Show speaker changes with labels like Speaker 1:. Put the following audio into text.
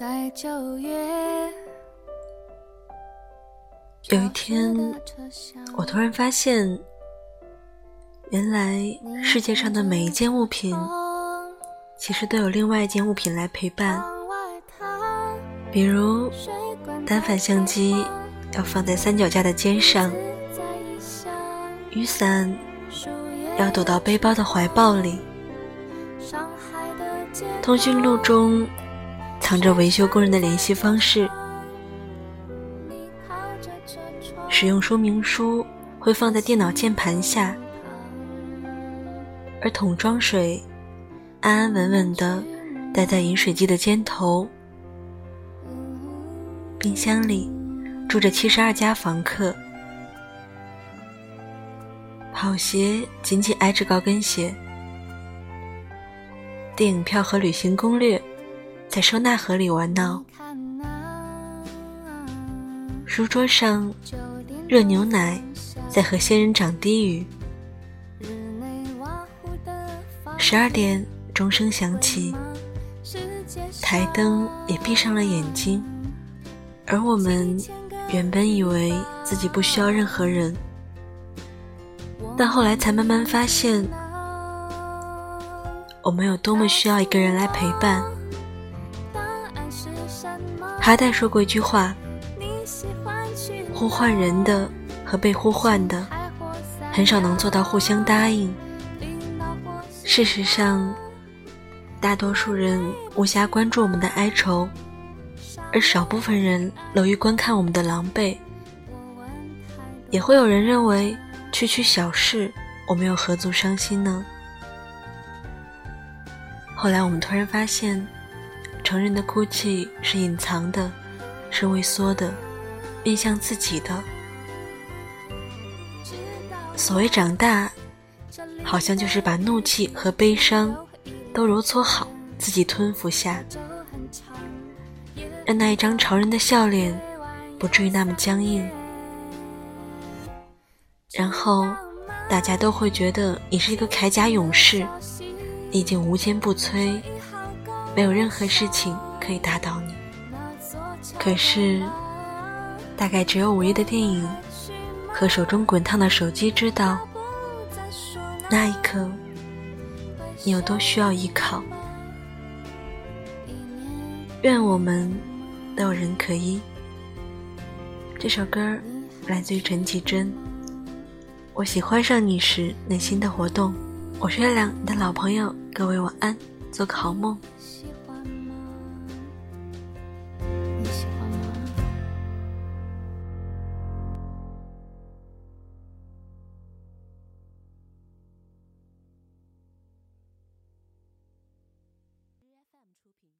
Speaker 1: 在九月。
Speaker 2: 有一天，我突然发现，原来世界上的每一件物品，其实都有另外一件物品来陪伴。比如，单反相机要放在三脚架的肩上，雨伞要躲到背包的怀抱里，通讯录中藏着维修工人的联系方式。使用说明书会放在电脑键盘下，而桶装水安安稳稳地待在饮水机的尖头。冰箱里住着七十二家房客，跑鞋紧紧挨着高跟鞋，电影票和旅行攻略在收纳盒里玩闹，书桌上。热牛奶在和仙人掌低语。十二点钟声响起，台灯也闭上了眼睛，而我们原本以为自己不需要任何人，但后来才慢慢发现，我们有多么需要一个人来陪伴。哈代说过一句话。呼唤人的和被呼唤的，很少能做到互相答应。事实上，大多数人无暇关注我们的哀愁，而少部分人乐于观看我们的狼狈。也会有人认为，区区小事，我们又何足伤心呢？后来我们突然发现，成人的哭泣是隐藏的，是畏缩的。面向自己的，所谓长大，好像就是把怒气和悲伤都揉搓好，自己吞服下，让那一张潮人的笑脸不至于那么僵硬，然后大家都会觉得你是一个铠甲勇士，你已经无坚不摧，没有任何事情可以打倒你。可是。大概只有午夜的电影和手中滚烫的手机知道，那一刻你有多需要依靠。愿我们都有人可依。这首歌来自于陈绮贞。我喜欢上你时内心的活动。我是月亮，你的老朋友。各位晚安，做个好梦。出品。